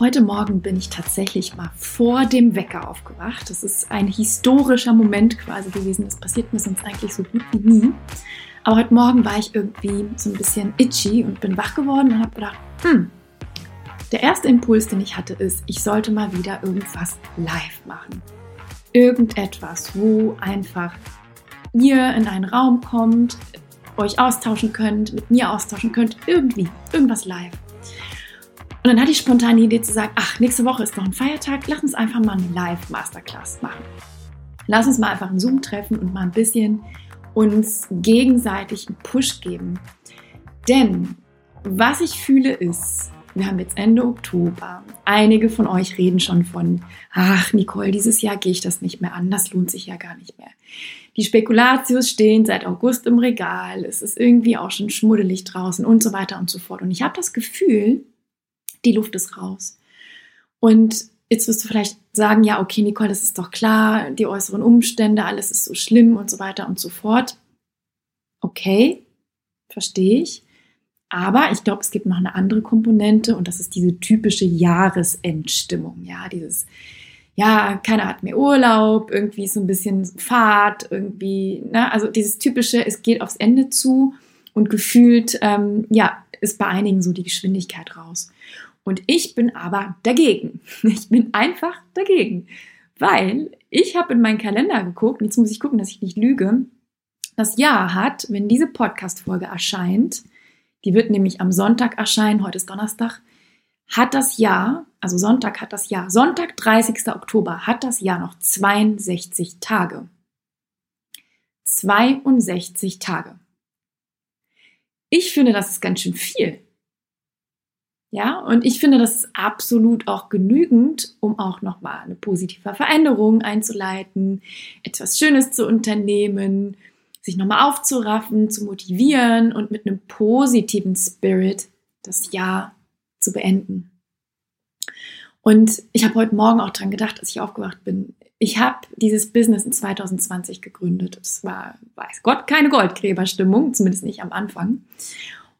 Heute Morgen bin ich tatsächlich mal vor dem Wecker aufgewacht. Das ist ein historischer Moment quasi gewesen. Das passiert mir sonst eigentlich so gut wie nie. Aber heute Morgen war ich irgendwie so ein bisschen itchy und bin wach geworden und habe gedacht, hm, der erste Impuls, den ich hatte, ist, ich sollte mal wieder irgendwas live machen. Irgendetwas, wo einfach ihr in einen Raum kommt, euch austauschen könnt, mit mir austauschen könnt, irgendwie, irgendwas live. Und dann hatte ich spontan die Idee zu sagen, ach, nächste Woche ist noch ein Feiertag, lass uns einfach mal eine Live-Masterclass machen. Lass uns mal einfach einen Zoom treffen und mal ein bisschen uns gegenseitig einen Push geben. Denn was ich fühle ist, wir haben jetzt Ende Oktober. Einige von euch reden schon von, ach Nicole, dieses Jahr gehe ich das nicht mehr an, das lohnt sich ja gar nicht mehr. Die Spekulatius stehen seit August im Regal, es ist irgendwie auch schon schmuddelig draußen und so weiter und so fort. Und ich habe das Gefühl, die Luft ist raus. Und jetzt wirst du vielleicht sagen, ja, okay, Nicole, das ist doch klar, die äußeren Umstände, alles ist so schlimm und so weiter und so fort. Okay, verstehe ich. Aber ich glaube, es gibt noch eine andere Komponente und das ist diese typische Jahresendstimmung. Ja, dieses, ja, keiner hat mehr Urlaub, irgendwie so ein bisschen Fahrt, irgendwie, ne? also dieses typische, es geht aufs Ende zu und gefühlt, ähm, ja, ist bei einigen so die Geschwindigkeit raus. Und ich bin aber dagegen. Ich bin einfach dagegen, weil ich habe in meinen Kalender geguckt, jetzt muss ich gucken, dass ich nicht lüge. Das Jahr hat, wenn diese Podcast-Folge erscheint, die wird nämlich am Sonntag erscheinen, heute ist Donnerstag, hat das Jahr, also Sonntag hat das Jahr, Sonntag, 30. Oktober, hat das Jahr noch 62 Tage. 62 Tage. Ich finde, das ist ganz schön viel. Ja, und ich finde, das ist absolut auch genügend, um auch nochmal eine positive Veränderung einzuleiten, etwas Schönes zu unternehmen, sich nochmal aufzuraffen, zu motivieren und mit einem positiven Spirit das Jahr zu beenden. Und ich habe heute Morgen auch dran gedacht, als ich aufgewacht bin. Ich habe dieses Business in 2020 gegründet. Es war, weiß Gott, keine Goldgräberstimmung, zumindest nicht am Anfang.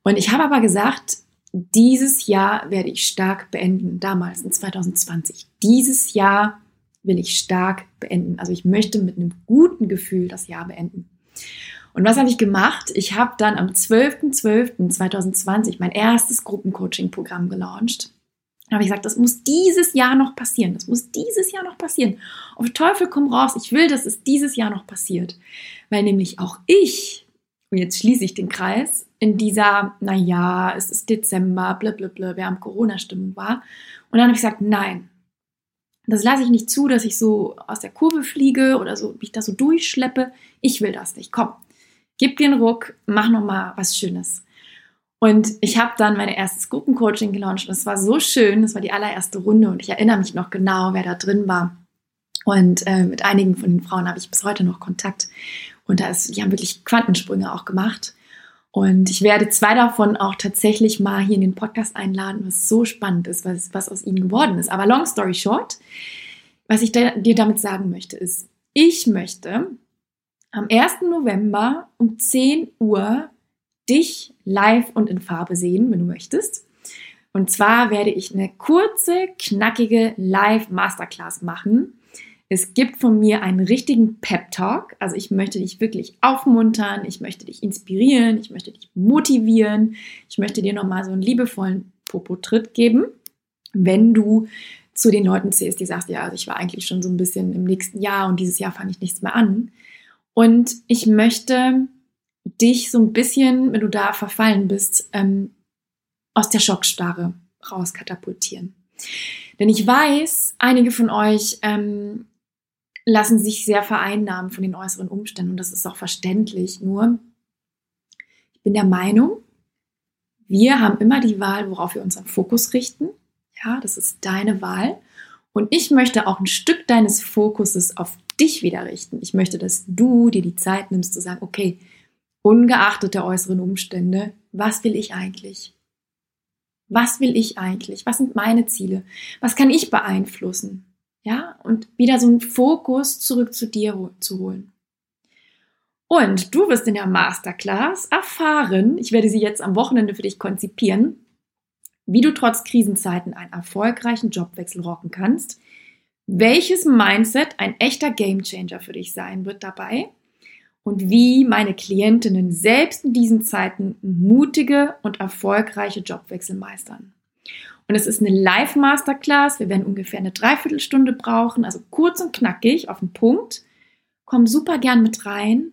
Und ich habe aber gesagt, dieses Jahr werde ich stark beenden, damals in 2020. Dieses Jahr will ich stark beenden. Also ich möchte mit einem guten Gefühl das Jahr beenden. Und was habe ich gemacht? Ich habe dann am 12.12.2020 mein erstes Gruppencoaching-Programm gelauncht. Da habe ich gesagt, das muss dieses Jahr noch passieren. Das muss dieses Jahr noch passieren. Auf Teufel komm raus. Ich will, dass es dieses Jahr noch passiert. Weil nämlich auch ich, und jetzt schließe ich den Kreis, in dieser, naja, es ist Dezember, blablabla, wir haben Corona-Stimmung war. Und dann habe ich gesagt, nein, das lasse ich nicht zu, dass ich so aus der Kurve fliege oder so mich da so durchschleppe. Ich will das nicht. Komm, gib dir einen Ruck, mach noch mal was Schönes. Und ich habe dann mein erstes Gruppencoaching gelauncht und es war so schön. Das war die allererste Runde und ich erinnere mich noch genau, wer da drin war. Und äh, mit einigen von den Frauen habe ich bis heute noch Kontakt. Und da ist, die haben wirklich Quantensprünge auch gemacht. Und ich werde zwei davon auch tatsächlich mal hier in den Podcast einladen, was so spannend ist, was, was aus ihnen geworden ist. Aber long story short, was ich da, dir damit sagen möchte, ist, ich möchte am 1. November um 10 Uhr dich live und in Farbe sehen, wenn du möchtest. Und zwar werde ich eine kurze, knackige Live-Masterclass machen es gibt von mir einen richtigen Pep-Talk. Also ich möchte dich wirklich aufmuntern, ich möchte dich inspirieren, ich möchte dich motivieren, ich möchte dir nochmal so einen liebevollen Popo-Tritt geben, wenn du zu den Leuten zählst, die sagst, ja, also ich war eigentlich schon so ein bisschen im nächsten Jahr und dieses Jahr fange ich nichts mehr an. Und ich möchte dich so ein bisschen, wenn du da verfallen bist, ähm, aus der Schockstarre rauskatapultieren. Denn ich weiß, einige von euch ähm, lassen sich sehr vereinnahmen von den äußeren Umständen und das ist auch verständlich. Nur, ich bin der Meinung, wir haben immer die Wahl, worauf wir unseren Fokus richten. Ja, das ist deine Wahl. Und ich möchte auch ein Stück deines Fokuses auf dich wieder richten. Ich möchte, dass du dir die Zeit nimmst zu sagen, okay, ungeachtet der äußeren Umstände, was will ich eigentlich? Was will ich eigentlich? Was sind meine Ziele? Was kann ich beeinflussen? Ja, und wieder so einen Fokus zurück zu dir zu holen. Und du wirst in der Masterclass erfahren, ich werde sie jetzt am Wochenende für dich konzipieren, wie du trotz Krisenzeiten einen erfolgreichen Jobwechsel rocken kannst, welches Mindset ein echter Gamechanger für dich sein wird dabei und wie meine Klientinnen selbst in diesen Zeiten mutige und erfolgreiche Jobwechsel meistern. Und es ist eine Live-Masterclass. Wir werden ungefähr eine Dreiviertelstunde brauchen, also kurz und knackig auf den Punkt. Komm super gern mit rein.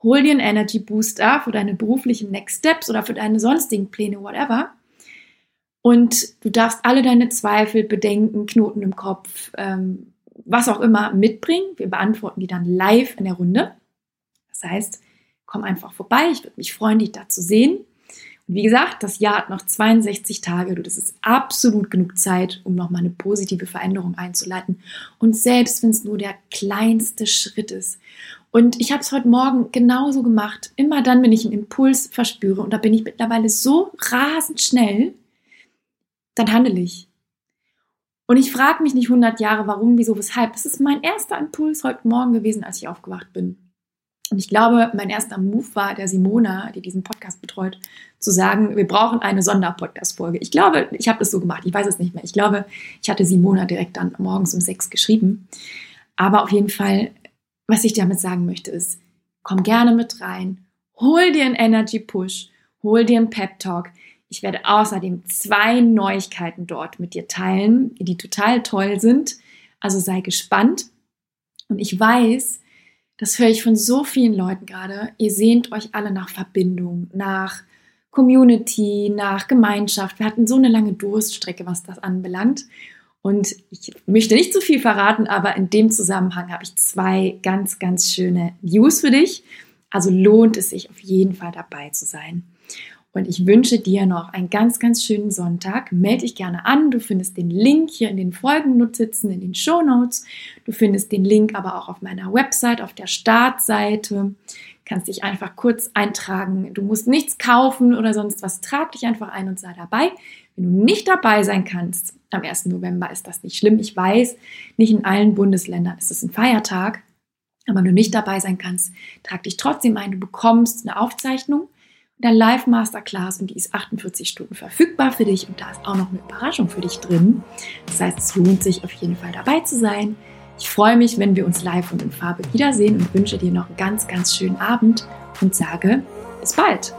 Hol dir einen Energy Booster für deine beruflichen Next Steps oder für deine sonstigen Pläne, whatever. Und du darfst alle deine Zweifel, Bedenken, Knoten im Kopf, ähm, was auch immer mitbringen. Wir beantworten die dann live in der Runde. Das heißt, komm einfach vorbei. Ich würde mich freuen, dich da zu sehen. Wie gesagt, das Jahr hat noch 62 Tage. Du, das ist absolut genug Zeit, um nochmal eine positive Veränderung einzuleiten. Und selbst wenn es nur der kleinste Schritt ist. Und ich habe es heute Morgen genauso gemacht. Immer dann, wenn ich einen Impuls verspüre, und da bin ich mittlerweile so rasend schnell, dann handle ich. Und ich frage mich nicht 100 Jahre, warum, wieso, weshalb. Es ist mein erster Impuls heute Morgen gewesen, als ich aufgewacht bin. Und ich glaube, mein erster Move war der Simona, die diesen Podcast betreut, zu sagen, wir brauchen eine Sonderpodcast-Folge. Ich glaube, ich habe das so gemacht. Ich weiß es nicht mehr. Ich glaube, ich hatte Simona direkt dann morgens um sechs geschrieben. Aber auf jeden Fall, was ich damit sagen möchte, ist, komm gerne mit rein, hol dir einen Energy Push, hol dir einen Pep Talk. Ich werde außerdem zwei Neuigkeiten dort mit dir teilen, die total toll sind. Also sei gespannt. Und ich weiß, das höre ich von so vielen Leuten gerade. Ihr sehnt euch alle nach Verbindung, nach Community, nach Gemeinschaft. Wir hatten so eine lange Durststrecke, was das anbelangt. Und ich möchte nicht zu viel verraten, aber in dem Zusammenhang habe ich zwei ganz, ganz schöne News für dich. Also lohnt es sich auf jeden Fall dabei zu sein. Und ich wünsche dir noch einen ganz, ganz schönen Sonntag. Melde dich gerne an. Du findest den Link hier in den Folgennotizen, in den Show Notes. Du findest den Link aber auch auf meiner Website, auf der Startseite. Kannst dich einfach kurz eintragen. Du musst nichts kaufen oder sonst was. Trag dich einfach ein und sei dabei. Wenn du nicht dabei sein kannst, am 1. November ist das nicht schlimm. Ich weiß, nicht in allen Bundesländern ist es ein Feiertag. Aber wenn du nicht dabei sein kannst, trag dich trotzdem ein. Du bekommst eine Aufzeichnung der Live Masterclass und die ist 48 Stunden verfügbar für dich und da ist auch noch eine Überraschung für dich drin. Das heißt, es lohnt sich auf jeden Fall dabei zu sein. Ich freue mich, wenn wir uns live und in Farbe wiedersehen und wünsche dir noch einen ganz, ganz schönen Abend und sage bis bald.